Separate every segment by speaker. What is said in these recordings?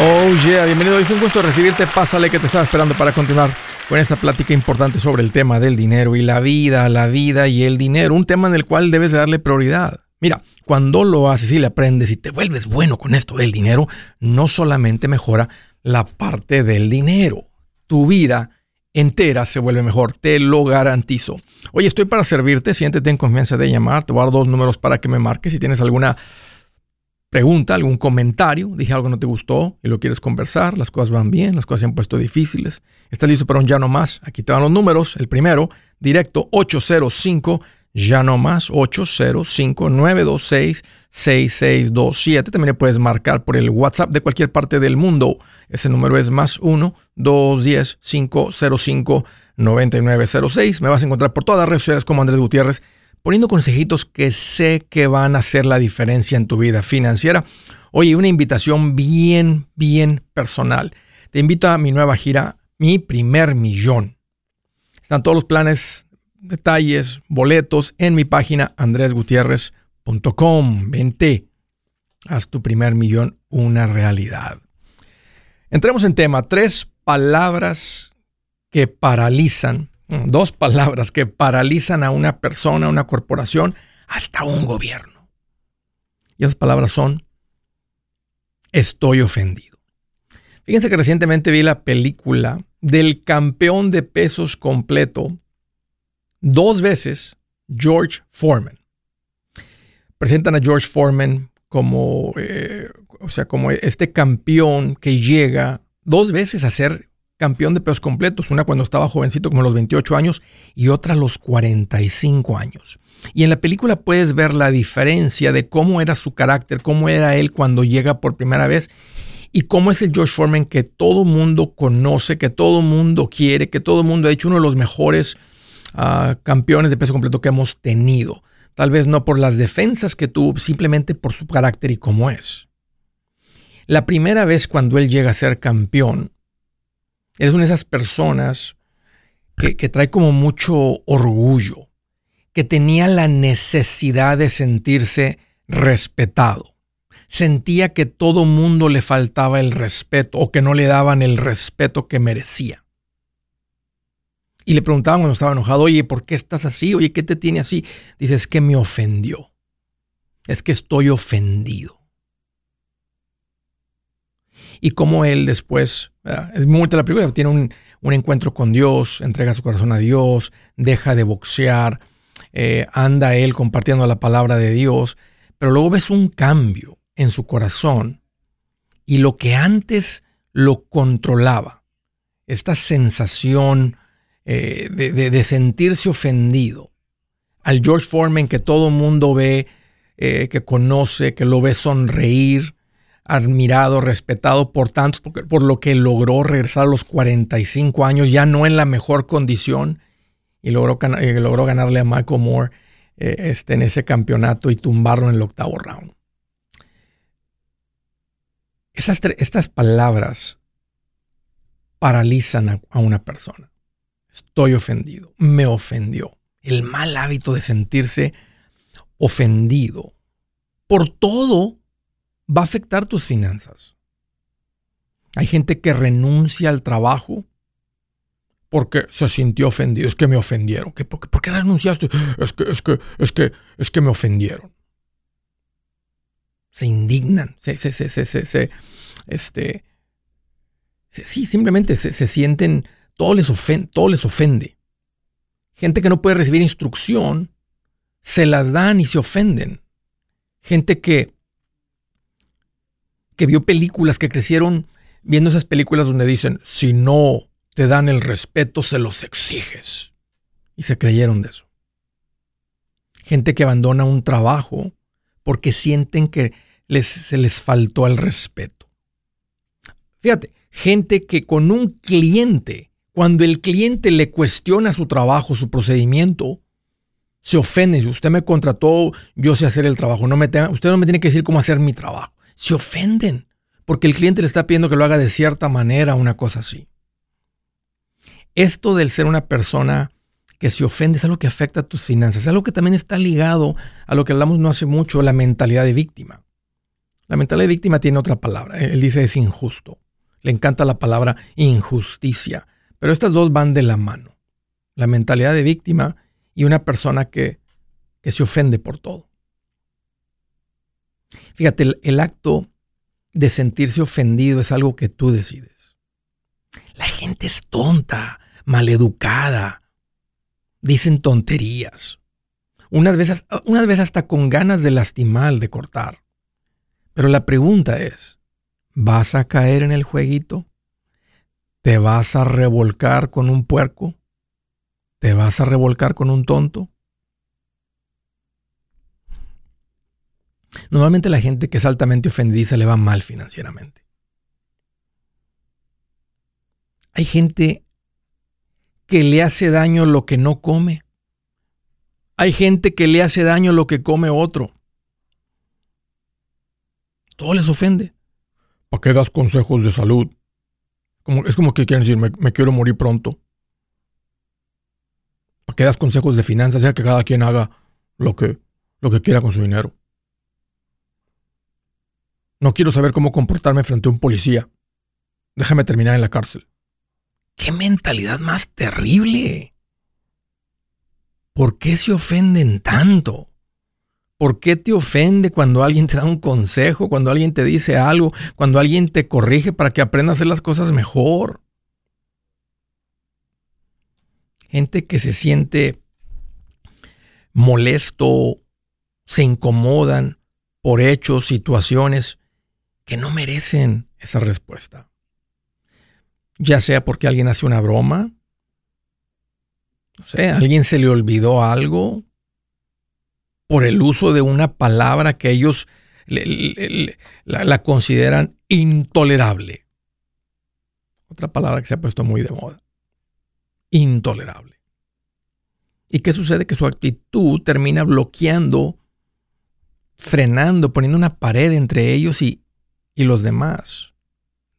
Speaker 1: Oh yeah, bienvenido. Es un gusto recibirte. Pásale que te estaba esperando para continuar con esta plática importante sobre el tema del dinero y la vida, la vida y el dinero. Un tema en el cual debes darle prioridad. Mira, cuando lo haces y le aprendes y te vuelves bueno con esto del dinero, no solamente mejora la parte del dinero, tu vida entera se vuelve mejor, te lo garantizo. Oye, estoy para servirte, siéntete en confianza de llamar, te voy a dar dos números para que me marques si tienes alguna pregunta, algún comentario, dije algo no te gustó y lo quieres conversar, las cosas van bien, las cosas se han puesto difíciles, estás listo para un ya no más, aquí te van los números, el primero, directo 805, ya no más, 805-926-6627, también puedes marcar por el WhatsApp de cualquier parte del mundo, ese número es más 1-210-505-9906, me vas a encontrar por todas las redes sociales como Andrés Gutiérrez, poniendo consejitos que sé que van a hacer la diferencia en tu vida financiera. Oye, una invitación bien, bien personal. Te invito a mi nueva gira, Mi Primer Millón. Están todos los planes, detalles, boletos en mi página andresgutierrez.com. Vente, haz tu primer millón una realidad. Entremos en tema. Tres palabras que paralizan Dos palabras que paralizan a una persona, a una corporación, hasta un gobierno. Y esas palabras son, estoy ofendido. Fíjense que recientemente vi la película del campeón de pesos completo dos veces, George Foreman. Presentan a George Foreman como, eh, o sea, como este campeón que llega dos veces a ser campeón de pesos completos, una cuando estaba jovencito como los 28 años y otra a los 45 años. Y en la película puedes ver la diferencia de cómo era su carácter, cómo era él cuando llega por primera vez y cómo es el George Foreman que todo mundo conoce, que todo mundo quiere, que todo mundo ha hecho uno de los mejores ah, campeones de peso completo que hemos tenido. Tal vez no por las defensas que tuvo, simplemente por su carácter y cómo es. La primera vez cuando él llega a ser campeón, Eres una de esas personas que, trae como mucho orgullo, que tenía la necesidad de sentirse respetado. Sentía que todo mundo le faltaba el respeto o que no le daban el respeto que merecía. Y le preguntaban cuando estaba enojado, oye, ¿por qué estás así? Oye, ¿qué te tiene así? Dice, es que me ofendió. Es que estoy ofendido y cómo él después, es muy la película, tiene un, encuentro con Dios, entrega su corazón a Dios, deja de boxear, eh, anda él compartiendo la palabra de Dios, pero luego ves un cambio en su corazón y lo que antes lo controlaba, esta sensación eh, de, sentirse ofendido, al George Foreman que todo mundo ve, eh, que conoce, que lo ve sonreír, admirado, respetado por tantos, por, lo que logró regresar a los 45 años, ya no en la mejor condición, y logró, eh, logró ganarle a Michael Moore eh, este, en ese campeonato y tumbarlo en el octavo round. Esas, estas palabras paralizan a una persona. Estoy ofendido, me ofendió. El mal hábito de sentirse ofendido por todo va a afectar tus finanzas. Hay gente que renuncia al trabajo porque se sintió ofendido. Es que me ofendieron. por, qué, renunciaste? Es que, es que, es que, es que me ofendieron. Se indignan. Se, se, se, se, se este, sí, simplemente se, sienten, todo les, ofende, todo les ofende. Gente que no puede recibir instrucción, se las dan y se ofenden. Gente que que vio películas, que crecieron viendo esas películas donde dicen, si no te dan el respeto, se los exiges. Y se creyeron de eso. Gente que abandona un trabajo porque sienten que les, se les faltó el respeto. Fíjate, gente que con un cliente, cuando el cliente le cuestiona su trabajo, su procedimiento, se ofende. Si usted me contrató, yo sé hacer el trabajo. No me usted no me tiene que decir cómo hacer mi trabajo se ofenden porque el cliente le está pidiendo que lo haga de cierta manera, una cosa así. Esto del ser una persona que se ofende es algo que afecta a tus finanzas, es algo que también está ligado a lo que hablamos no hace mucho, la mentalidad de víctima. La mentalidad de víctima tiene otra palabra. Él dice es injusto. Le encanta la palabra injusticia. Pero estas dos van de la mano. La mentalidad de víctima y una persona que, que se ofende por todo. Fíjate, el acto de sentirse ofendido es algo que tú decides. La gente es tonta, maleducada, dicen tonterías. Unas veces, unas veces hasta con ganas de lastimar, de cortar. Pero la pregunta es, ¿vas a caer en el jueguito? ¿Te vas a revolcar con un puerco? ¿Te vas a revolcar con un tonto? Normalmente la gente que es altamente ofendidiza le va mal financieramente. Hay gente que le hace daño lo que no come. Hay gente que le hace daño lo que come otro. Todo les ofende. ¿Para qué das consejos de salud? Como, es como que quieren decir, me, quiero morir pronto. ¿Para qué das consejos de finanzas? sea que cada quien haga lo que, lo que quiera con su dinero. No quiero saber cómo comportarme frente a un policía. Déjame terminar en la cárcel. ¡Qué mentalidad más terrible! ¿Por qué se ofenden tanto? ¿Por qué te ofende cuando alguien te da un consejo, cuando alguien te dice algo, cuando alguien te corrige para que aprendas a hacer las cosas mejor? Gente que se siente molesto, se incomodan por hechos, situaciones que no merecen esa respuesta. Ya sea porque alguien hace una broma, no sé, alguien se le olvidó algo, por el uso de una palabra que ellos la, la consideran intolerable. Otra palabra que se ha puesto muy de moda. Intolerable. ¿Y qué sucede? Que su actitud termina bloqueando, frenando, poniendo una pared entre ellos y y los demás.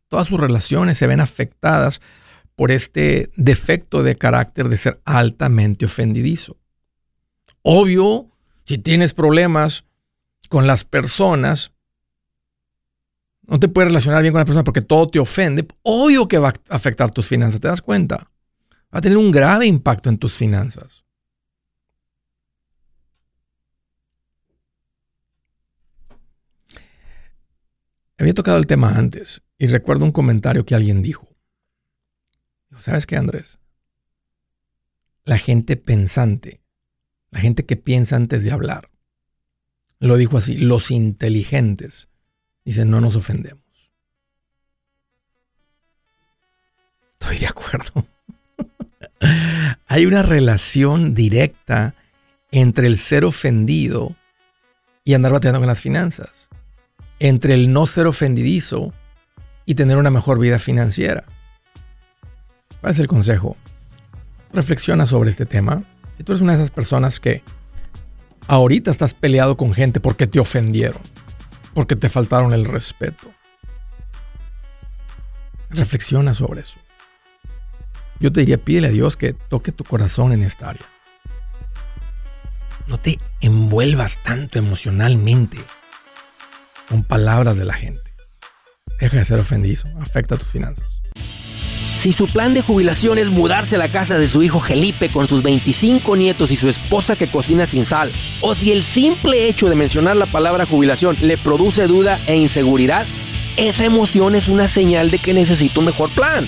Speaker 1: Todas sus relaciones se ven afectadas por este defecto de carácter de ser altamente ofendidizo. Obvio, si tienes problemas con las personas, no te puedes relacionar bien con las personas porque todo te ofende, obvio que va a afectar tus finanzas, ¿te das cuenta? Va a tener un grave impacto en tus finanzas. Había tocado el tema antes y recuerdo un comentario que alguien dijo. ¿Sabes qué, Andrés? La gente pensante, la gente que piensa antes de hablar, lo dijo así, los inteligentes, dicen, no nos ofendemos. Estoy de acuerdo. Hay una relación directa entre el ser ofendido y andar bateando con las finanzas entre el no ser ofendidizo y tener una mejor vida financiera. ¿Cuál es el consejo? Reflexiona sobre este tema. Si tú eres una de esas personas que ahorita estás peleado con gente porque te ofendieron, porque te faltaron el respeto, reflexiona sobre eso. Yo te diría, pídele a Dios que toque tu corazón en esta área. No te envuelvas tanto emocionalmente con palabras de la gente. Deja de ser ofendido, afecta tus finanzas.
Speaker 2: Si su plan de jubilación es mudarse a la casa de su hijo Felipe con sus 25 nietos y su esposa que cocina sin sal, o si el simple hecho de mencionar la palabra jubilación le produce duda e inseguridad, esa emoción es una señal de que necesita un mejor plan.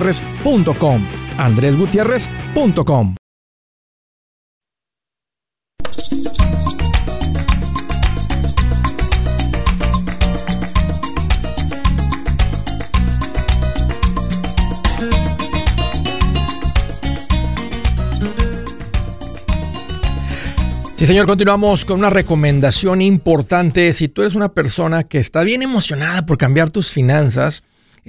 Speaker 1: andresgutierrez.com. andresgutierrez.com. Sí, señor, continuamos con una recomendación importante. Si tú eres una persona que está bien emocionada por cambiar tus finanzas,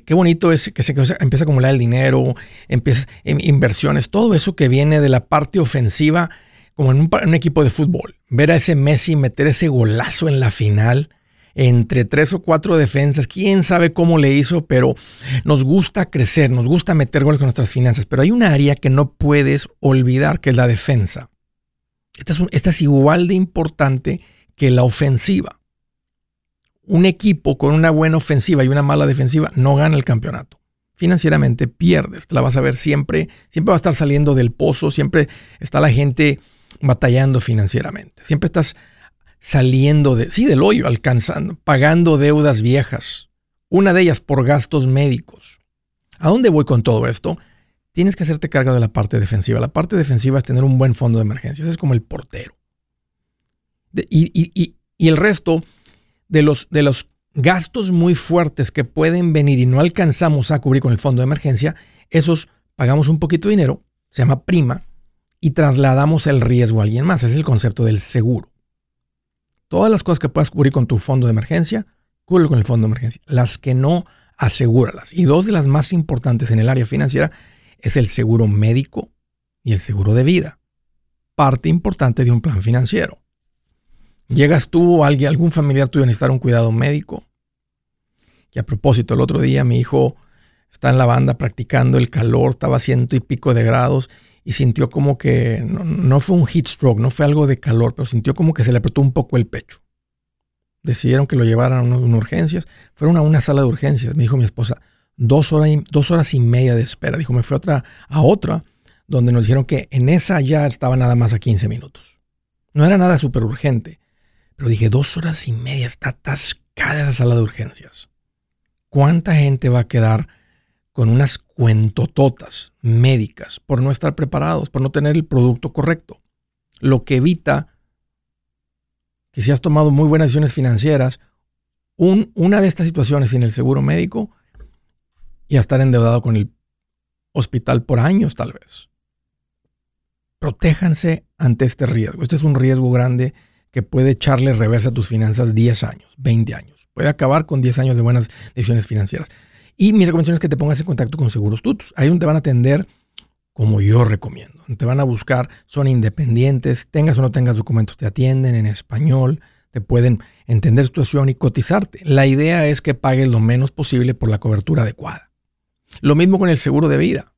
Speaker 1: qué bonito es que se empieza a acumular el dinero, empieza inversiones, todo eso que viene de la parte ofensiva, como en un, equipo de fútbol. Ver a ese Messi meter ese golazo en la final entre tres o cuatro defensas, quién sabe cómo le hizo, pero nos gusta crecer, nos gusta meter goles con nuestras finanzas, pero hay un área que no puedes olvidar, que es la defensa. Esta es, igual de importante que la ofensiva. Un equipo con una buena ofensiva y una mala defensiva no gana el campeonato. Financieramente pierdes, la vas a ver siempre, siempre va a estar saliendo del pozo, siempre está la gente batallando financieramente. Siempre estás saliendo de, sí, del hoyo, alcanzando, pagando deudas viejas. Una de ellas por gastos médicos. ¿A dónde voy con todo esto? tienes que hacerte cargo de la parte defensiva. La parte defensiva es tener un buen fondo de emergencia. Ese es como el portero. y, el resto de los, de los gastos muy fuertes que pueden venir y no alcanzamos a cubrir con el fondo de emergencia, esos pagamos un poquito de dinero, se llama prima, y trasladamos el riesgo a alguien más. Ese es el concepto del seguro. Todas las cosas que puedas cubrir con tu fondo de emergencia, cubre con el fondo de emergencia. Las que no, asegúralas. Y dos de las más importantes en el área financiera es el seguro médico y el seguro de vida. Parte importante de un plan financiero. Llegas tú alguien, algún familiar tuyo a necesitar un cuidado médico. Y a propósito, el otro día mi hijo está en la banda practicando el calor, estaba a ciento y pico de grados y sintió como que no, fue un heat stroke, no fue algo de calor, pero sintió como que se le apretó un poco el pecho. Decidieron que lo llevaran a una, urgencias. Fueron a una sala de urgencias. Me dijo mi esposa, dos horas, y, dos horas y media de espera. Dijo, me fui a otra, a otra donde nos dijeron que en esa ya estaba nada más a 15 minutos. No era nada súper urgente, pero dije, dos horas y media, está atascada esa sala de urgencias. ¿Cuánta gente va a quedar con unas cuentototas médicas por no estar preparados, por no tener el producto correcto? Lo que evita que si has tomado muy buenas decisiones financieras, un, una de estas situaciones sin el seguro médico y a estar endeudado con el hospital por años tal vez. Protéjanse ante este riesgo. Este es un riesgo grande que puede echarle reversa a tus finanzas 10 años, 20 años. Puede acabar con 10 años de buenas decisiones financieras. Y mi recomendación es que te pongas en contacto con Seguros Tutus. Ahí donde te van a atender como yo recomiendo. Te van a buscar, son independientes, tengas o no tengas documentos, te atienden en español, te pueden entender tu situación y cotizarte. La idea es que pagues lo menos posible por la cobertura adecuada. Lo mismo con el seguro de vida.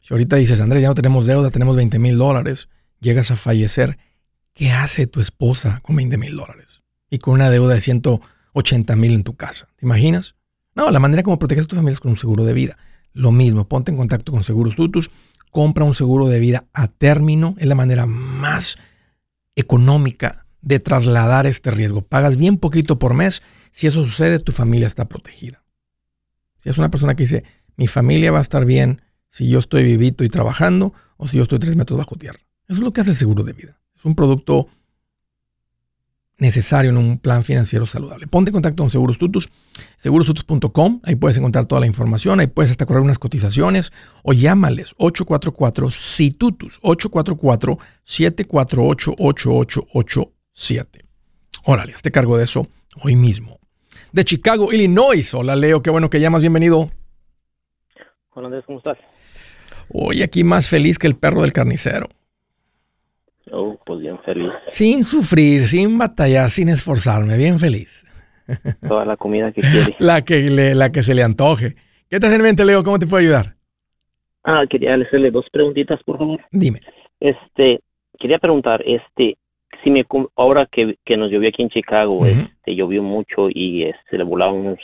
Speaker 1: Si ahorita dices, Andrés, ya no tenemos deuda, tenemos 20 mil dólares, llegas a fallecer, ¿qué hace tu esposa con 20 mil dólares? Y con una deuda de 180 mil en tu casa. ¿Te imaginas? No, la manera como proteges a tu familia es con un seguro de vida. Lo mismo, ponte en contacto con Seguros Tutus, compra un seguro de vida a término, es la manera más económica de trasladar este riesgo. Pagas bien poquito por mes, si eso sucede, tu familia está protegida. Si es una persona que dice, mi familia va a estar bien si yo estoy vivito y trabajando o si yo estoy tres metros bajo tierra. Eso es lo que hace el seguro de vida. Es un producto necesario en un plan financiero saludable. Ponte en contacto con Seguros Tutus, segurostutus.com, ahí puedes encontrar toda la información, ahí puedes hasta correr unas cotizaciones o llámales 844-SITUTUS, 844-748-8887. Órale, te cargo de eso hoy mismo. De Chicago, Illinois. Hola Leo, qué bueno que llamas, bienvenido.
Speaker 3: Hola Andrés, ¿cómo estás?
Speaker 1: Hoy aquí más feliz que el perro del carnicero.
Speaker 3: Oh, pues bien feliz.
Speaker 1: Sin sufrir, sin batallar, sin esforzarme, bien feliz.
Speaker 3: Toda la comida que quiere.
Speaker 1: la, que la que se le antoje. ¿Qué te hace en mente, Leo? ¿Cómo te puedo ayudar?
Speaker 3: Ah, quería hacerle dos preguntitas, por favor.
Speaker 1: Dime.
Speaker 3: Este, quería preguntar, este, si me, ahora que, que nos llovió aquí en Chicago, este, llovió mucho y este, se le volaron unos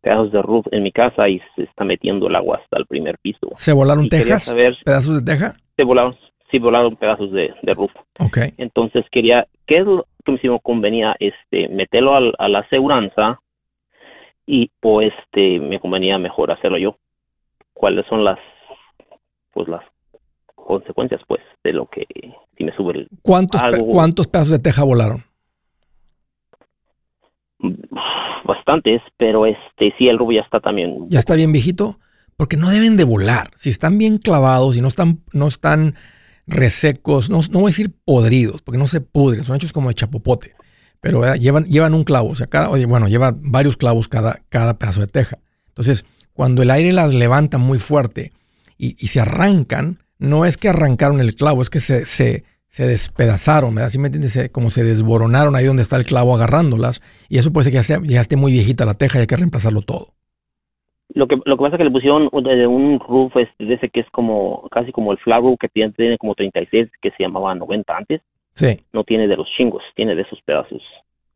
Speaker 3: pedazos de roof en mi casa y se está metiendo el agua hasta el primer piso.
Speaker 1: ¿Se volaron tejas? ¿Pedazos de teja?
Speaker 3: Se volaron, sí volaron pedazos de, de roof.
Speaker 1: Ok.
Speaker 3: Entonces quería, ¿qué es lo que me convenía? Este, meterlo a la aseguranza y o este me convenía mejor hacerlo yo. ¿Cuáles son las pues las consecuencias pues de lo que si me sube el
Speaker 1: ¿Cuántos cuántos pedazos de teja volaron?
Speaker 3: Bastantes, pero este sí el roof ya está también.
Speaker 1: ¿Ya está bien viejito? Porque no deben de volar. Si están bien clavados y no están no están resecos, no, no voy a decir podridos, porque no se pudren, son hechos como de chapopote, pero llevan, llevan un clavo, o sea, cada, bueno, llevan varios clavos cada, cada pedazo de teja. Entonces, cuando el aire las levanta muy fuerte y, se arrancan, no es que arrancaron el clavo, es que se, se, se despedazaron, ¿verdad? ¿Sí me entiendes? como se desboronaron ahí donde está el clavo agarrándolas, y eso puede ser que ya, sea, esté muy viejita la teja y hay que reemplazarlo todo.
Speaker 3: Lo que, lo que pasa es que le pusieron de un roof este, de ese que es como casi como el roof que tiene, tiene como 36 que se llamaba 90 antes.
Speaker 1: Sí.
Speaker 3: No tiene de los chingos, tiene de esos pedazos.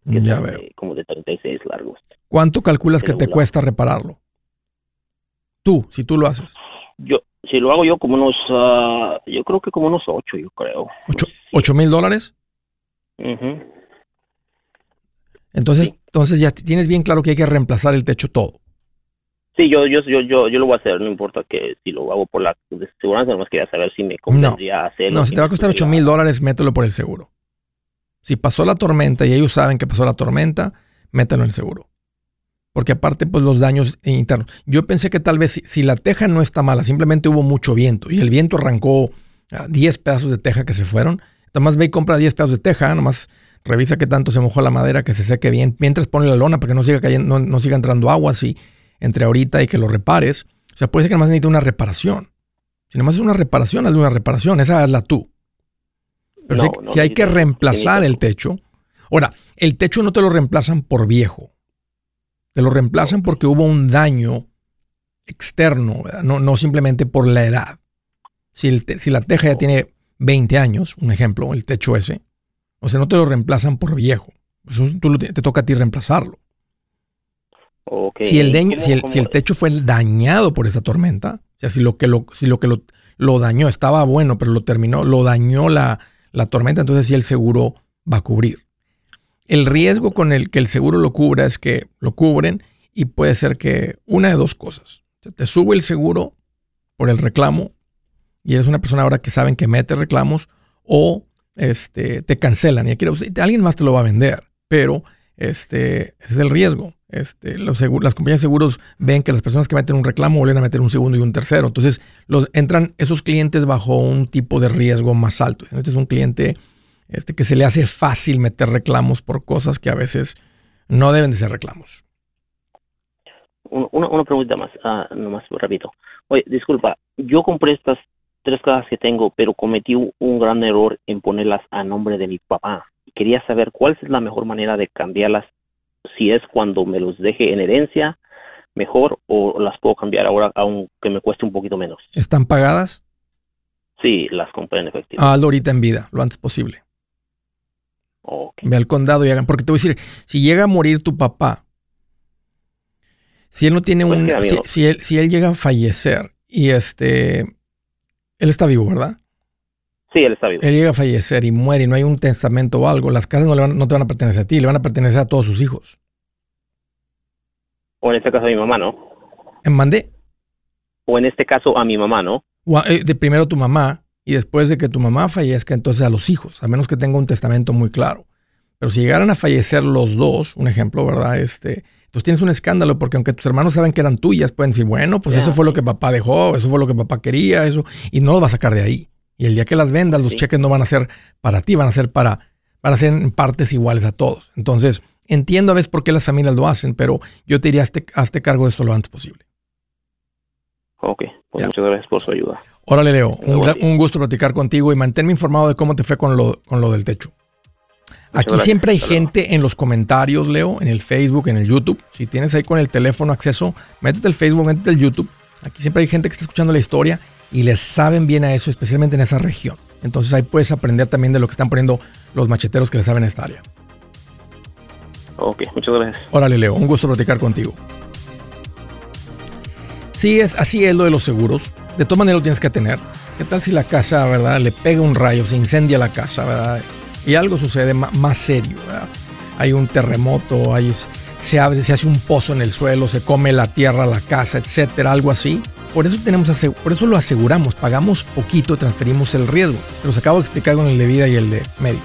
Speaker 1: ya veo.
Speaker 3: como de 36 largos.
Speaker 1: ¿Cuánto calculas que te cuesta repararlo? Tú, si tú lo haces.
Speaker 3: Yo, si lo hago yo como unos, uh, yo creo que como unos 8, yo creo.
Speaker 1: ¿8 mil dólares? Entonces, entonces ya tienes bien claro que hay que reemplazar el techo todo.
Speaker 3: Sí, yo, yo, yo, yo, yo lo voy a hacer, no importa que si lo hago por la seguridad, más quería saber si me convendría hacerlo.
Speaker 1: No, si te va a costar 8 mil dólares, mételo por el seguro. Si pasó la tormenta y ellos saben que pasó la tormenta, mételo en el seguro. Porque aparte, pues los daños internos. Yo pensé que tal vez si, la teja no está mala, simplemente hubo mucho viento y el viento arrancó 10 pedazos de teja que se fueron. Nomás ve y compra 10 pedazos de teja, nomás revisa qué tanto se mojó la madera, que se seque bien, mientras pone la lona para que no siga, cayendo, no, no siga entrando agua así entre ahorita y que lo repares. O sea, puede ser que más necesite una reparación. Si nomás es una reparación, hazle una reparación, esa hazla tú. Pero si, hay que reemplazar el techo. Ahora, el techo no te lo reemplazan por viejo. Te lo reemplazan porque hubo un daño externo, no, no, simplemente por la edad. Si, el si la teja ya tiene 20 años, un ejemplo, el techo ese, o sea, no te lo reemplazan por viejo. Eso tú, te toca a ti reemplazarlo. Si, el si, el, si, el, techo fue dañado por esa tormenta, o sea, si lo que lo, si lo, que lo, lo dañó estaba bueno, pero lo terminó, lo dañó la, la, tormenta, entonces sí el seguro va a cubrir. El riesgo con el que el seguro lo cubra es que lo cubren y puede ser que una de dos cosas. te sube el seguro por el reclamo y eres una persona ahora que saben que mete reclamos o este, te cancelan y alguien más te lo va a vender, pero este, ese es el riesgo. Este, las compañías de seguros ven que las personas que meten un reclamo vuelven a meter un segundo y un tercero. Entonces, los, entran esos clientes bajo un tipo de riesgo más alto. Este es un cliente este, que se le hace fácil meter reclamos por cosas que a veces no deben de ser reclamos.
Speaker 3: Una, pregunta más, uh, nomás repito. Oye, disculpa, yo compré estas tres casas que tengo, pero cometí un gran error en ponerlas a nombre de mi papá. Quería saber cuál es la mejor manera de cambiarlas si es cuando me los deje en herencia, mejor, o las puedo cambiar ahora aunque me cueste un poquito menos.
Speaker 1: ¿Están pagadas?
Speaker 3: Sí, las compré en efectivo.
Speaker 1: Ah, ahorita en vida, lo antes posible. Ve al condado y hagan, porque te voy a decir, si llega a morir tu papá, si él no tiene pues un, si, él, si él llega a fallecer y este, él está vivo, ¿verdad?
Speaker 3: Sí, él está vivo.
Speaker 1: Él llega a fallecer y muere y no hay un testamento o algo, las casas no, le van, no te van a pertenecer a ti, le van a pertenecer a todos sus hijos.
Speaker 3: O en este caso a mi mamá, ¿no?
Speaker 1: ¿En mandé?
Speaker 3: O en este caso a mi mamá, ¿no?
Speaker 1: Eh, de primero tu mamá y después de que tu mamá fallezca, entonces a los hijos, a menos que tenga un testamento muy claro. Pero si llegaran a fallecer los dos, un ejemplo, ¿verdad? Este, pues tienes un escándalo porque aunque tus hermanos saben que eran tuyas, pueden decir, bueno, pues eso fue lo que papá dejó, eso fue lo que papá quería, eso, y no lo va a sacar de ahí. Y el día que las vendas, los cheques no van a ser para ti, van a ser para, van a ser en partes iguales a todos. Entonces, entiendo a veces por qué las familias lo hacen, pero yo te diría, hazte, cargo de eso lo antes posible.
Speaker 3: Ok, pues muchas gracias por su ayuda.
Speaker 1: Órale, Leo, un, gusto platicar contigo y manténme informado de cómo te fue con lo, con lo del techo. Aquí siempre hay gente en los comentarios, Leo, en el Facebook, en el YouTube. Si tienes ahí con el teléfono acceso, métete el Facebook, métete el YouTube. Aquí siempre hay gente que está escuchando la historia y les saben bien a eso, especialmente en esa región. Entonces ahí puedes aprender también de lo que están poniendo los macheteros que le saben a esta área.
Speaker 3: Ok, muchas gracias.
Speaker 1: Órale, Leo, un gusto platicar contigo. Sí, es, así es lo de los seguros. De todas maneras lo tienes que tener. ¿Qué tal si la casa, verdad, le pega un rayo, se incendia la casa, verdad? y algo sucede más, serio. Hay un terremoto, hay, se abre, se hace un pozo en el suelo, se come la tierra, la casa, etcétera, algo así. Por eso, tenemos, por eso lo aseguramos, pagamos poquito, transferimos el riesgo. Los acabo de explicar con el de vida y el de médico.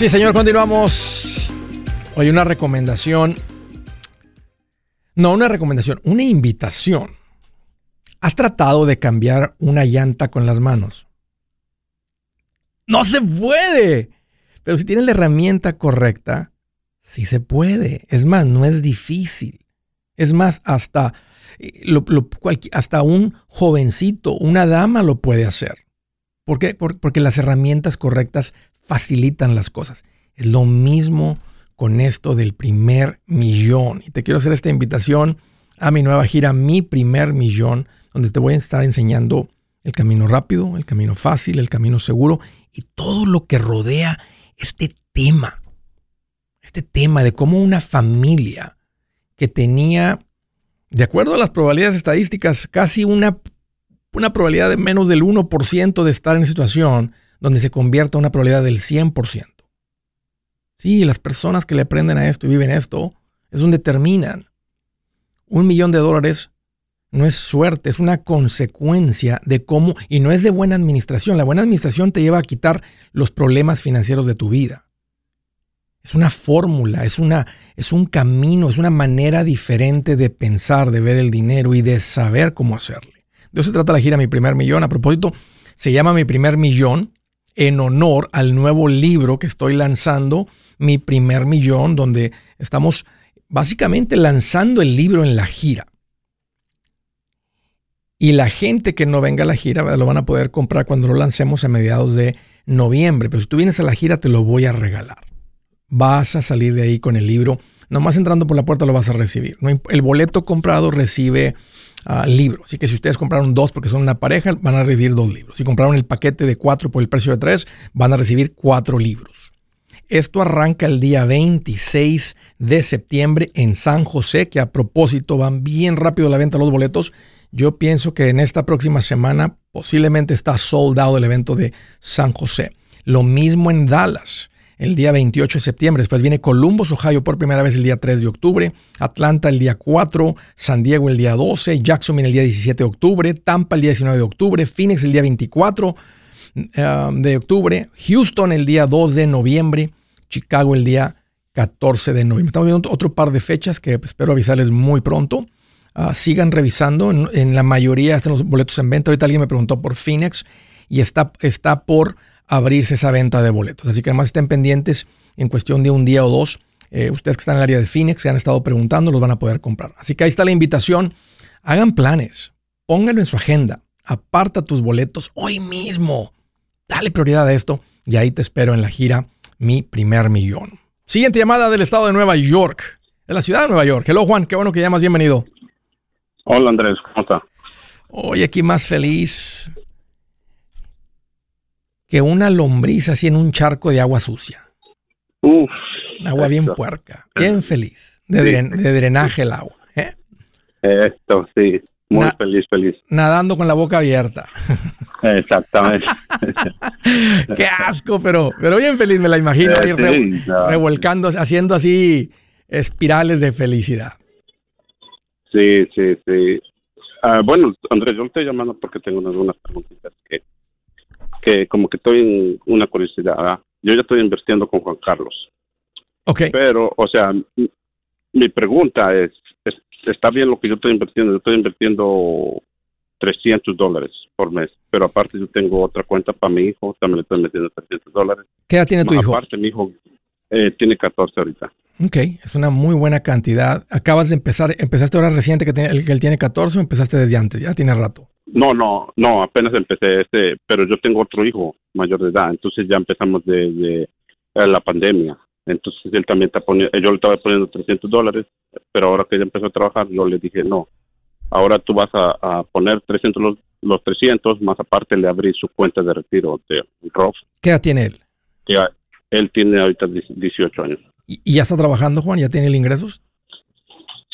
Speaker 1: Sí, señor, continuamos. Hoy una recomendación. No, una recomendación, una invitación. ¿Has tratado de cambiar una llanta con las manos? No se puede. Pero si tienes la herramienta correcta, sí se puede. Es más, no es difícil. Es más, hasta, eh, hasta un jovencito, una dama lo puede hacer. ¿Por qué? Porque las herramientas correctas facilitan las cosas. Es lo mismo con esto del primer millón. Y te quiero hacer esta invitación a mi nueva gira, Mi primer millón, donde te voy a estar enseñando el camino rápido, el camino fácil, el camino seguro y todo lo que rodea este tema. Este tema de cómo una familia que tenía, de acuerdo a las probabilidades estadísticas, casi una, una probabilidad de menos del 1% de estar en situación, donde se convierta una probabilidad del 100%. Sí, las personas que le aprenden a esto y viven esto es donde terminan. Un millón de dólares no es suerte, es una consecuencia de cómo, y no es de buena administración. La buena administración te lleva a quitar los problemas financieros de tu vida. Es una fórmula, es, una, es un camino, es una manera diferente de pensar, de ver el dinero y de saber cómo hacerle. De eso se trata la gira Mi Primer Millón. A propósito, se llama Mi Primer Millón en honor al nuevo libro que estoy lanzando, Mi primer millón, donde estamos básicamente lanzando el libro en la gira. Y la gente que no venga a la gira lo van a poder comprar cuando lo lancemos a mediados de noviembre. Pero si tú vienes a la gira, te lo voy a regalar. Vas a salir de ahí con el libro. Nomás entrando por la puerta lo vas a recibir. El boleto comprado recibe libro. Así que si ustedes compraron dos porque son una pareja, van a recibir dos libros. Si compraron el paquete de cuatro por el precio de tres, van a recibir cuatro libros. Esto arranca el día 26 de septiembre en San José, que a propósito van bien rápido la venta los boletos. Yo pienso que en esta próxima semana posiblemente está soldado el evento de San José. Lo mismo en Dallas el día 28 de septiembre. Después viene Columbus, Ohio por primera vez el día 3 de octubre, Atlanta el día 4, San Diego el día 12, Jacksonville el día 17 de octubre, Tampa el día 19 de octubre, Phoenix el día 24 um, de octubre, Houston el día 2 de noviembre, Chicago el día 14 de noviembre. Estamos viendo otro par de fechas que espero avisarles muy pronto. Ah, sigan revisando. En, la mayoría están los boletos en venta. Ahorita alguien me preguntó por Phoenix y está, está por abrirse esa venta de boletos. Así que además estén pendientes en cuestión de un día o dos. Eh, ustedes que están en el área de Phoenix, que han estado preguntando, los van a poder comprar. Así que ahí está la invitación. Hagan planes. Pónganlo en su agenda. Aparta tus boletos hoy mismo. Dale prioridad a esto y ahí te espero en la gira Mi Primer Millón. Siguiente llamada del estado de Nueva York, de la ciudad de Nueva York. Hello Juan, qué bueno que llamas, bienvenido.
Speaker 4: Hola Andrés, ¿cómo está?
Speaker 1: Hoy aquí más feliz que una lombriz así en un charco de agua sucia.
Speaker 4: Uf.
Speaker 1: Agua bien puerca, bien feliz, de, drenaje el agua. ¿eh?
Speaker 4: Esto, sí, muy feliz, feliz.
Speaker 1: Nadando con la boca abierta.
Speaker 4: Exactamente.
Speaker 1: Qué asco, pero, pero bien feliz me la imagino, eh, revolcando, haciendo así espirales de felicidad.
Speaker 4: Sí, sí, sí. Ah, bueno, Andrés, yo le estoy llamando porque tengo algunas preguntas que, que como que estoy en una curiosidad. Yo ya estoy invirtiendo con Juan Carlos.
Speaker 1: Ok.
Speaker 4: Pero, o sea, mi, pregunta es, está bien lo que yo estoy invirtiendo. Yo estoy invirtiendo 300 dólares por mes, pero aparte yo tengo otra cuenta para mi hijo, también le estoy metiendo 300 dólares.
Speaker 1: ¿Qué edad tiene tu hijo?
Speaker 4: Aparte, mi hijo eh, tiene 14 ahorita.
Speaker 1: Ok, es una muy buena cantidad. Acabas de empezar, ¿empezaste ahora reciente que, tiene, que él tiene 14 o empezaste desde antes? Ya tiene rato.
Speaker 4: No, no, no, apenas empecé este, pero yo tengo otro hijo mayor de edad, entonces ya empezamos desde de la pandemia. Entonces él también está poniendo, yo le estaba poniendo 300 dólares, pero ahora que ya empezó a trabajar, yo le dije, no, ahora tú vas a, poner 300 los, los, 300, más aparte le abrí su cuenta de retiro de Roth.
Speaker 1: ¿Qué edad tiene él?
Speaker 4: Ya, él tiene ahorita 18 años.
Speaker 1: ¿Y, ya está trabajando, Juan? ¿Ya tiene el ingresos?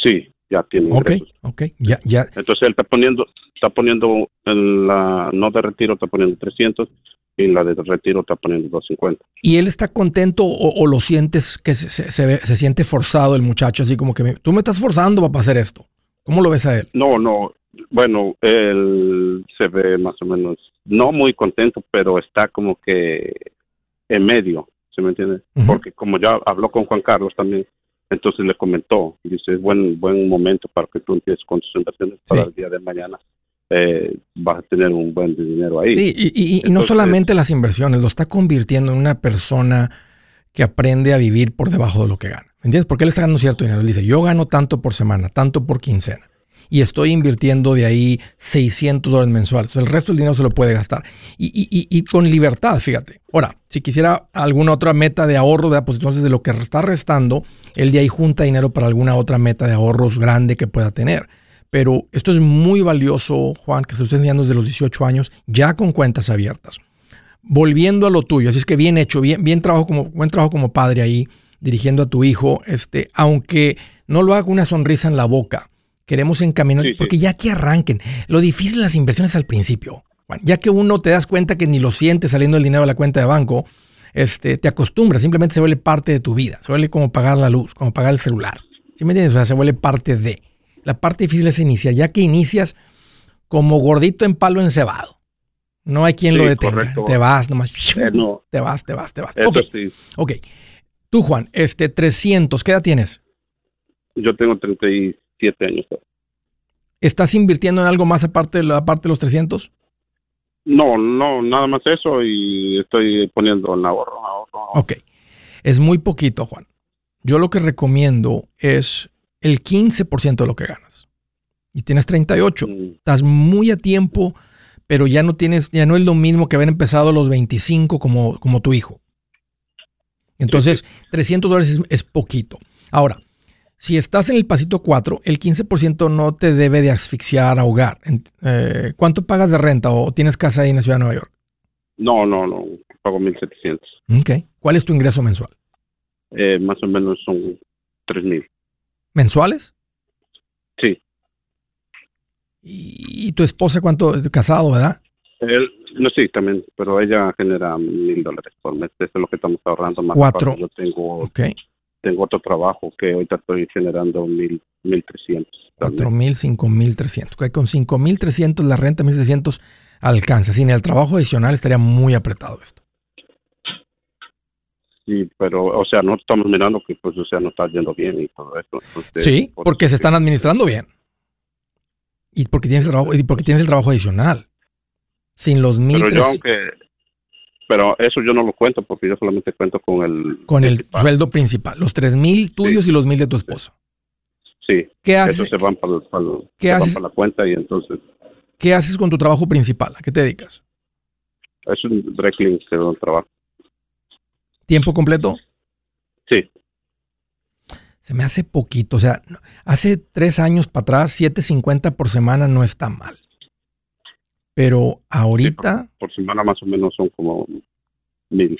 Speaker 4: Sí, ya tiene ingresos.
Speaker 1: Ok, ok, ya, ya.
Speaker 4: Entonces él está poniendo, está poniendo en la no de retiro, está poniendo 300 y la de retiro está poniendo 250.
Speaker 1: ¿Y él está contento o, lo sientes que se, se, se, siente forzado el muchacho, así como que tú me estás forzando para hacer esto? ¿Cómo lo ves a él?
Speaker 4: No, no, bueno, él se ve más o menos, no muy contento, pero está como que en medio, ¿se me entiende? Porque como ya habló con Juan Carlos también, entonces le comentó, dice, es buen, buen momento para que tú empieces con tus inversiones para el día de mañana. Eh, vas a tener un buen dinero ahí.
Speaker 1: Sí, y, no solamente las inversiones, lo está convirtiendo en una persona que aprende a vivir por debajo de lo que gana. ¿Entiendes? Porque él está ganando cierto dinero. Él dice, yo gano tanto por semana, tanto por quincena. Y estoy invirtiendo de ahí 600 dólares mensuales. El resto del dinero se lo puede gastar. Y, con libertad, fíjate. Ahora, si quisiera alguna otra meta de ahorro, de, pues entonces de lo que está restando, él de ahí junta dinero para alguna otra meta de ahorros grande que pueda tener. Pero esto es muy valioso, Juan, que se está enseñando desde los 18 años, ya con cuentas abiertas. Volviendo a lo tuyo, así es que bien hecho, bien, bien trabajo como, buen trabajo como padre ahí, dirigiendo a tu hijo, este, aunque no lo haga con una sonrisa en la boca. Queremos encaminar, porque ya que arranquen, lo difícil de las inversiones al principio, ya que uno te das cuenta que ni lo sientes saliendo el dinero de la cuenta de banco, este, te acostumbras, simplemente se vuelve parte de tu vida, se vuelve como pagar la luz, como pagar el celular. ¿Sí me entiendes? O sea, se vuelve parte de. La parte difícil es iniciar, ya que inicias como gordito en palo encebado. No hay quien lo detenga. Te vas nomás. Eh, te vas, te vas, te vas. ok. Tú, Juan, este 300, ¿qué edad tienes?
Speaker 4: Yo tengo 37 años.
Speaker 1: ¿Estás invirtiendo en algo más aparte de, aparte de los 300?
Speaker 4: No, no, nada más eso y estoy poniendo en ahorro, ahorro.
Speaker 1: Ok. Es muy poquito, Juan. Yo lo que recomiendo es el 15% de lo que ganas. Y tienes 38. Mm. Estás muy a tiempo, pero ya no tienes, ya no es lo mismo que haber empezado a los 25 como, como tu hijo. Entonces, 300 dólares es, poquito. Ahora, si estás en el pasito 4, el 15% no te debe de asfixiar, ahogar. Eh, ¿Cuánto pagas de renta o tienes casa ahí en la ciudad de Nueva York?
Speaker 4: No, no, no, pago 1.700.
Speaker 1: Ok. ¿Cuál es tu ingreso mensual?
Speaker 4: Eh, más o menos son 3.000.
Speaker 1: ¿Mensuales?
Speaker 4: Sí.
Speaker 1: ¿Y, tu esposa cuánto? Casado, ¿verdad?
Speaker 4: no, sí, también, pero ella genera mil dólares por mes. Eso es lo que estamos ahorrando más.
Speaker 1: Cuatro.
Speaker 4: Yo tengo, tengo otro trabajo que ahorita estoy generando mil, mil trescientos.
Speaker 1: Cuatro mil, cinco mil trescientos. Con cinco mil trescientos la renta mil seiscientos alcanza. Sin el trabajo adicional estaría muy apretado esto.
Speaker 4: Sí, pero, o sea, no estamos mirando que, pues, o sea, no está yendo bien y todo eso.
Speaker 1: sí, porque se están administrando bien. Y porque tienes el trabajo, y porque tienes el trabajo adicional. Sin los mil.
Speaker 4: Pero yo, aunque. Pero eso yo no lo cuento porque yo solamente cuento con el.
Speaker 1: Con el sueldo principal. Los tres mil tuyos y los mil de tu esposa.
Speaker 4: Sí.
Speaker 1: ¿Qué haces?
Speaker 4: Eso se van para, ¿Qué haces? para la cuenta y entonces.
Speaker 1: ¿Qué haces con tu trabajo principal? ¿A qué te dedicas?
Speaker 4: Es un breakling que trabajo.
Speaker 1: ¿Tiempo completo?
Speaker 4: Sí.
Speaker 1: Se me hace poquito. O sea, hace tres años para atrás, 7.50 por semana no está mal. Pero ahorita.
Speaker 4: por, semana más o menos son como mil.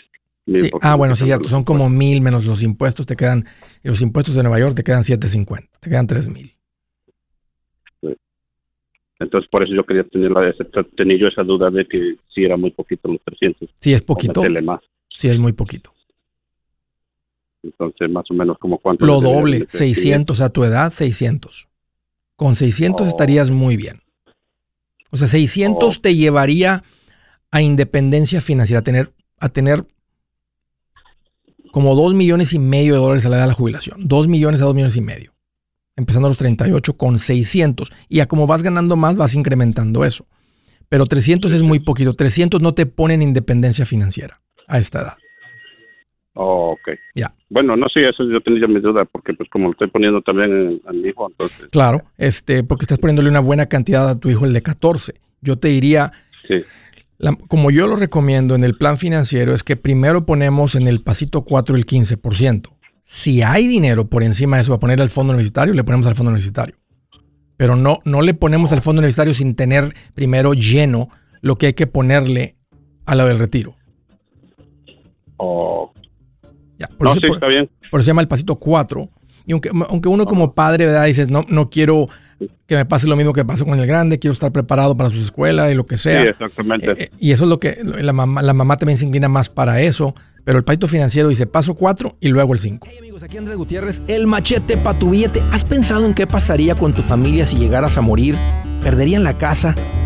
Speaker 1: Ah, bueno, sí, cierto. Son como mil menos los impuestos. Te quedan. Y los impuestos de Nueva York te quedan 7.50. Te quedan tres mil.
Speaker 4: Entonces, por eso yo quería tener, la, tener yo esa duda de que si era muy poquito los 300.
Speaker 1: Sí, es poquito. Más. Sí, es muy poquito.
Speaker 4: Entonces, más o menos como cuánto.
Speaker 1: Lo doble, 600 a tu edad, 600. Con 600 estarías muy bien. O sea, 600 te llevaría a independencia financiera, a tener, a tener como 2 millones y medio de dólares a la edad de la jubilación. 2 millones a 2 millones y medio. Empezando a los 38 con 600. Y a como vas ganando más, vas incrementando eso. Pero 300 es muy poquito. 300 no te ponen independencia financiera a esta edad.
Speaker 4: Oh, ok.
Speaker 1: Ya.
Speaker 4: Bueno, no, sí, eso yo tenía mi duda, porque pues como lo estoy poniendo también a mi hijo, entonces...
Speaker 1: Claro, este, porque estás poniéndole una buena cantidad a tu hijo, el de 14. Yo te diría,
Speaker 4: sí.
Speaker 1: como yo lo recomiendo en el plan financiero, es que primero ponemos en el pasito 4 el 15%. Si hay dinero por encima de eso, a poner al fondo universitario, le ponemos al fondo universitario. Pero no, no le ponemos al fondo universitario sin tener primero lleno lo que hay que ponerle a la del retiro. Por, eso, está bien. por se llama el pasito 4. Y aunque, aunque uno como padre, ¿verdad? Dices, no, no quiero que me pase lo mismo que pasó con el grande, quiero estar preparado para su escuela y lo que sea.
Speaker 4: Sí, exactamente.
Speaker 1: Eh, eh, y eso es lo que la mamá, la mamá también se inclina más para eso. Pero el pasito financiero dice paso 4 y luego el 5.
Speaker 2: Hey amigos, aquí Andrés Gutiérrez, el machete para tu billete. ¿Has pensado en qué pasaría con tu familia si llegaras a morir? ¿Perderían la casa?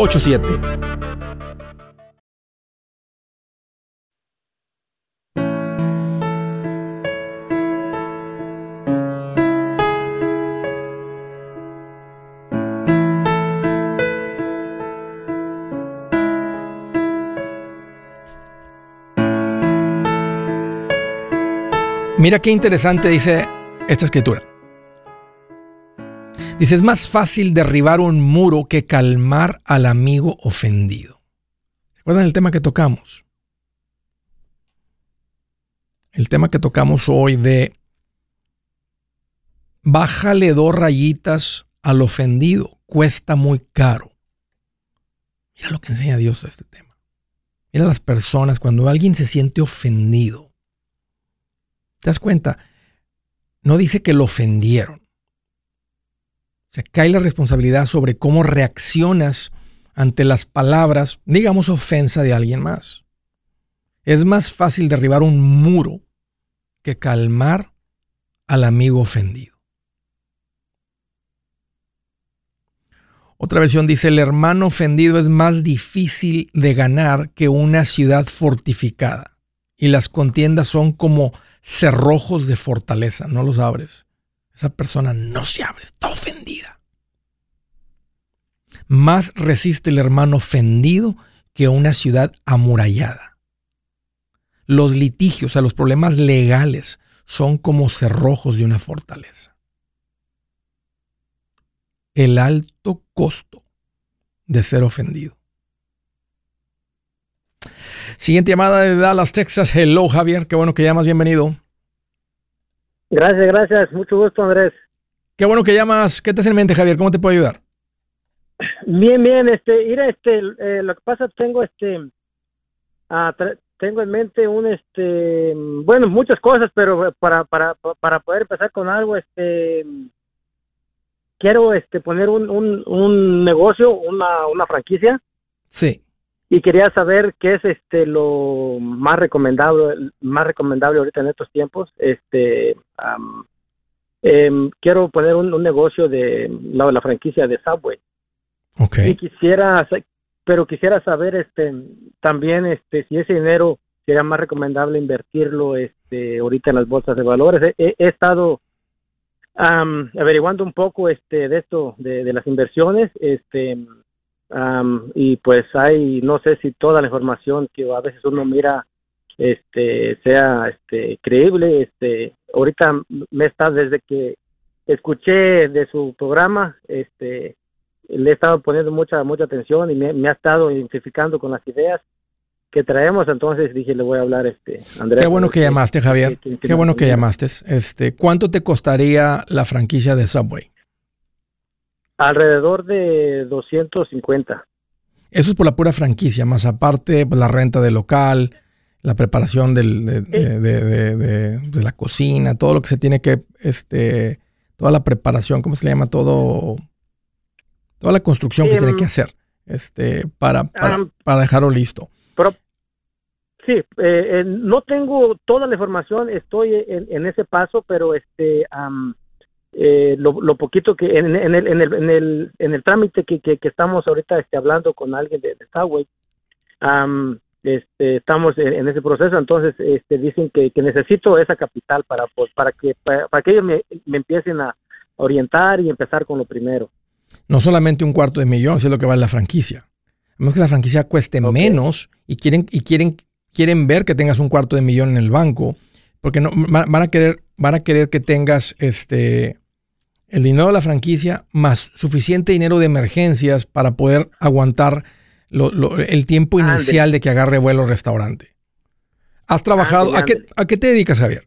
Speaker 2: 8887 844 748 8887
Speaker 1: Mira qué interesante dice esta escritura. Dice, es más fácil derribar un muro que calmar al amigo ofendido. ¿Recuerdan el tema que tocamos? El tema que tocamos hoy de bájale dos rayitas al ofendido, cuesta muy caro. Mira lo que enseña Dios a este tema. Mira las personas cuando alguien se siente ofendido ¿Te das cuenta? No dice que lo ofendieron. O sea, cae la responsabilidad sobre cómo reaccionas ante las palabras, digamos, ofensa de alguien más. Es más fácil derribar un muro que calmar al amigo ofendido. Otra versión dice, el hermano ofendido es más difícil de ganar que una ciudad fortificada. Y las contiendas son como cerrojos de fortaleza, no los abres. Esa persona no se abre, está ofendida. Más resiste el hermano ofendido que una ciudad amurallada. Los litigios, o sea, los problemas legales, son como cerrojos de una fortaleza. El alto costo de ser ofendido. Siguiente llamada de Dallas, Texas. Hello, Javier. Qué bueno que llamas. Bienvenido.
Speaker 5: Gracias, gracias. Mucho gusto, Andrés.
Speaker 1: Qué bueno que llamas. ¿Qué te hace en mente, Javier? ¿Cómo te puedo ayudar?
Speaker 5: Bien, bien. Este, mira, este, eh, lo que pasa, tengo este, ah, tengo en mente un, este, bueno, muchas cosas, pero para, para, para poder empezar con algo, este, quiero, este, poner un, un, un negocio, una, una franquicia.
Speaker 1: Sí
Speaker 5: y quería saber qué es este lo más recomendable más recomendable ahorita en estos tiempos este em, quiero poner un, negocio de la, la, franquicia de Subway
Speaker 1: okay.
Speaker 5: y quisiera pero quisiera saber este también este si ese dinero sería más recomendable invertirlo este ahorita en las bolsas de valores he, estado averiguando un poco este de esto de, de las inversiones este y pues hay, no sé si toda la información que a veces uno mira este sea este creíble este ahorita me está desde que escuché de su programa este le he estado poniendo mucha mucha atención y me, ha estado identificando con las ideas que traemos. Entonces dije le voy a hablar este
Speaker 1: Andrés qué bueno que, llamaste Javier. qué bueno que llamaste. Este cuánto te costaría la franquicia de Subway
Speaker 5: Alrededor de 250.
Speaker 1: Eso es por la pura franquicia, más aparte pues, la renta del local, la preparación del, de, la cocina, todo lo que se tiene que, este, toda la preparación, ¿cómo se le llama? Todo, toda la construcción que se tiene que hacer, este, para, para, dejarlo listo.
Speaker 5: sí, eh, eh, no tengo toda la información, estoy en, ese paso, pero este, eh, lo, poquito que en, el, en, el, en, el, en el trámite que, que, estamos ahorita este, hablando con alguien de, de este, estamos en, ese proceso, entonces este, dicen que, necesito esa capital para, pues, para, que, para, que ellos me, empiecen a orientar y empezar con lo primero.
Speaker 1: No solamente un cuarto de millón, es lo que vale la franquicia. A menos que la franquicia cueste menos y quieren, y quieren, quieren ver que tengas un cuarto de millón en el banco, porque no, van a querer, van a querer que tengas este el dinero de la franquicia más suficiente dinero de emergencias para poder aguantar el tiempo inicial de que agarre vuelo al restaurante. ¿Has trabajado? ¿a, qué, te dedicas, Javier?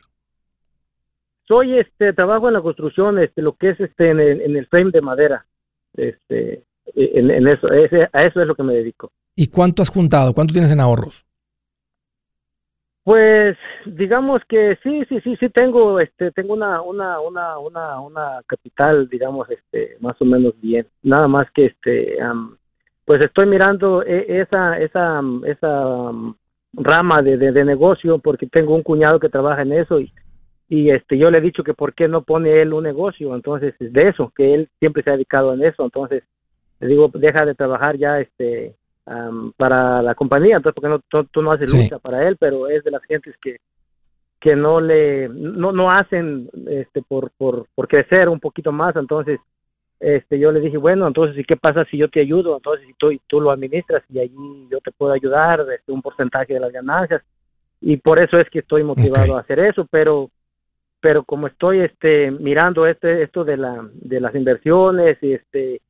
Speaker 5: Soy, este, trabajo en la construcción, este, lo que es este, en el, frame de madera. Este, en, eso, a eso es lo que me dedico.
Speaker 1: ¿Y cuánto has juntado? ¿Cuánto tienes en ahorros?
Speaker 5: Pues digamos que sí, sí, sí, sí tengo, este, tengo una, una, una, una, una capital, digamos, este, más o menos bien. Nada más que, este, pues estoy mirando e, esa, esa, esa rama de, de, negocio porque tengo un cuñado que trabaja en eso y, y este, yo le he dicho que por qué no pone él un negocio, entonces de eso, que él siempre se ha dedicado en eso, entonces le digo, deja de trabajar ya, este, para la compañía, entonces porque no, tú, no haces lucha para él, pero es de las gentes que que no le no, no hacen este por, por, por crecer un poquito más, entonces este yo le dije, bueno, entonces ¿y qué pasa si yo te ayudo? Entonces si tú, tú lo administras y allí yo te puedo ayudar desde un porcentaje de las ganancias y por eso es que estoy motivado a hacer eso, pero pero como estoy este mirando este esto de la de las inversiones y este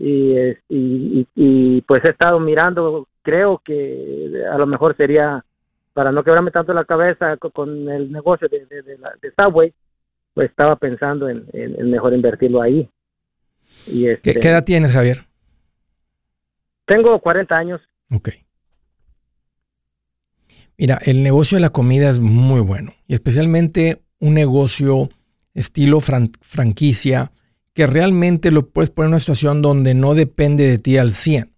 Speaker 5: y, y, pues he estado mirando, creo que a lo mejor sería, para no quebrarme tanto la cabeza con el negocio de, de, Subway, pues estaba pensando en, mejor invertirlo ahí. Y
Speaker 1: este, ¿Qué, edad tienes, Javier?
Speaker 5: Tengo 40 años.
Speaker 1: Ok. Mira, el negocio de la comida es muy bueno y especialmente un negocio estilo franquicia que realmente lo puedes poner en una situación donde no depende de ti al 100.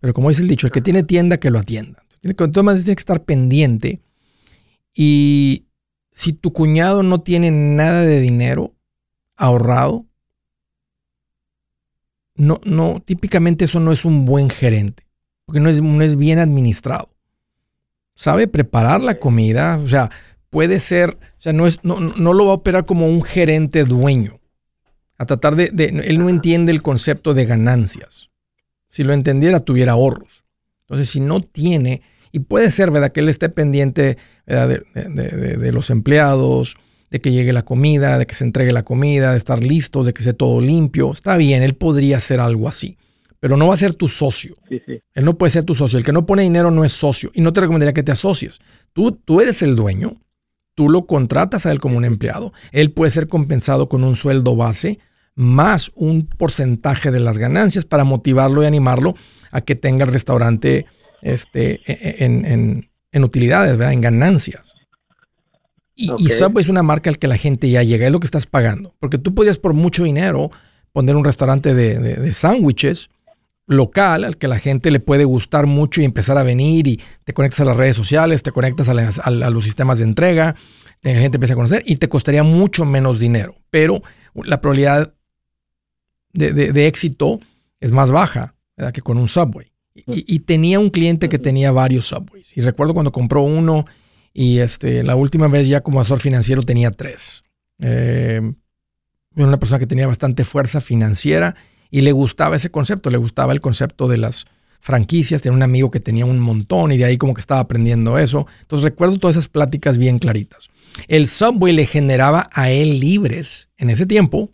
Speaker 1: Pero como dice el dicho, el que tiene tienda, que lo atienda. Tiene que, tienes que estar pendiente. Y si tu cuñado no tiene nada de dinero ahorrado, no, no, típicamente eso no es un buen gerente, porque no es, no es bien administrado. Sabe preparar la comida, o sea, puede ser, o sea, no, es, no, no lo va a operar como un gerente dueño a tratar de, Él no entiende el concepto de ganancias. Si lo entendiera, tuviera ahorros. Entonces, si no tiene, y puede ser, ¿verdad? Que él esté pendiente de, los empleados, de que llegue la comida, de que se entregue la comida, de estar listo, de que esté todo limpio. Está bien, él podría hacer algo así. pero no va a ser tu socio.
Speaker 5: Sí, sí.
Speaker 1: Él no puede ser tu socio. El que no pone dinero no es socio. Y no te recomendaría que te asocies. Tú, tú eres el dueño, tú lo contratas a él como un empleado. Él puede ser compensado con un sueldo base más un porcentaje de las ganancias para motivarlo y animarlo a que tenga el restaurante este, e, e, en, utilidades, ¿verdad? en ganancias. Y, Subway es una marca al que la gente ya llega, es lo que estás pagando. Porque tú podías por mucho dinero poner un restaurante de, de sándwiches local al que la gente le puede gustar mucho y empezar a venir y te conectas a las redes sociales, te conectas a, los sistemas de entrega, la gente empieza a conocer y te costaría mucho menos dinero, pero la probabilidad de, éxito es más baja que con un Subway. Y, tenía un cliente que tenía varios Subways. Y recuerdo cuando compró uno y este, la última vez ya como asesor financiero tenía tres. Eh, una persona que tenía bastante fuerza financiera y le gustaba ese concepto, le gustaba el concepto de las franquicias, tenía un amigo que tenía un montón y de ahí como que estaba aprendiendo eso. Entonces recuerdo todas esas pláticas bien claritas. El Subway le generaba a él libres en ese tiempo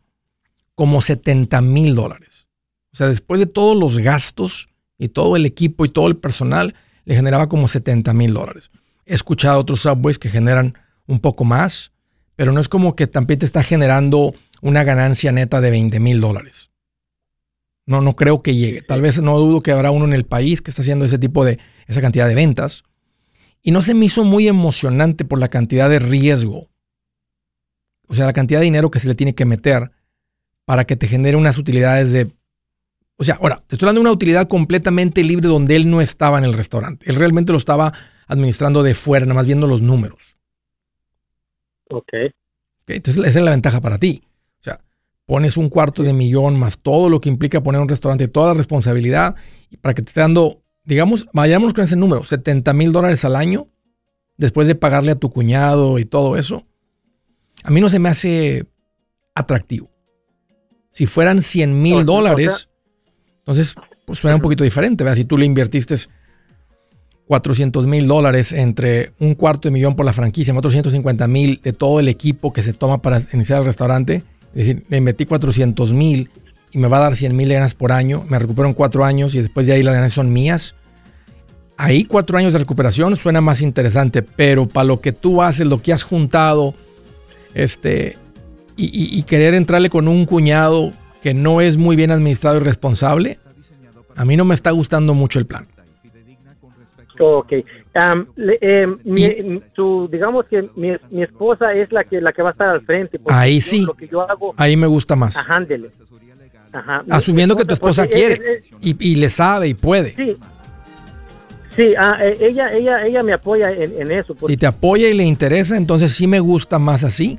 Speaker 1: como 70 mil dólares. O sea, después de todos los gastos y todo el equipo y todo el personal, le generaba como 70 mil dólares. He escuchado otros Subways que generan un poco más, pero no es como que también te está generando una ganancia neta de 20 mil dólares. No, no creo que llegue. Tal vez no dudo que habrá uno en el país que está haciendo ese tipo de, esa cantidad de ventas. Y no se me hizo muy emocionante por la cantidad de riesgo. O sea, la cantidad de dinero que se le tiene que meter para que te genere unas utilidades de... O sea, ahora, te estoy de una utilidad completamente libre donde él no estaba en el restaurante. Él realmente lo estaba administrando de fuera, nada más viendo los números.
Speaker 5: Ok.
Speaker 1: okay entonces, esa es la ventaja para ti pones un cuarto de millón más todo lo que implica poner un restaurante, toda la responsabilidad, para que te esté dando, digamos, vayamos con ese número, 70 mil dólares al año, después de pagarle a tu cuñado y todo eso, a mí no se me hace atractivo. Si fueran 100 mil dólares, entonces pues suena un poquito diferente. Si tú le invertiste 400 mil dólares entre un cuarto de millón por la franquicia, otros 150 mil de todo el equipo que se toma para iniciar el restaurante, es decir, le metí 400 mil y me va a dar 100 mil ganas por año, me recupero en cuatro años y después de ahí las ganas son mías. Ahí cuatro años de recuperación suena más interesante, pero para lo que tú haces, lo que has juntado, este, y, querer entrarle con un cuñado que no es muy bien administrado y responsable, a mí no me está gustando mucho el plan.
Speaker 5: Ok. Em, digamos que mi, esposa es la que la que va a estar al frente.
Speaker 1: Ahí sí. ahí me gusta más. Asumiendo que tu esposa quiere y, le sabe y puede.
Speaker 5: Sí. Sí, ah, e, ella, ella, ella me apoya en, eso.
Speaker 1: Si te apoya y le interesa, entonces sí me gusta más así.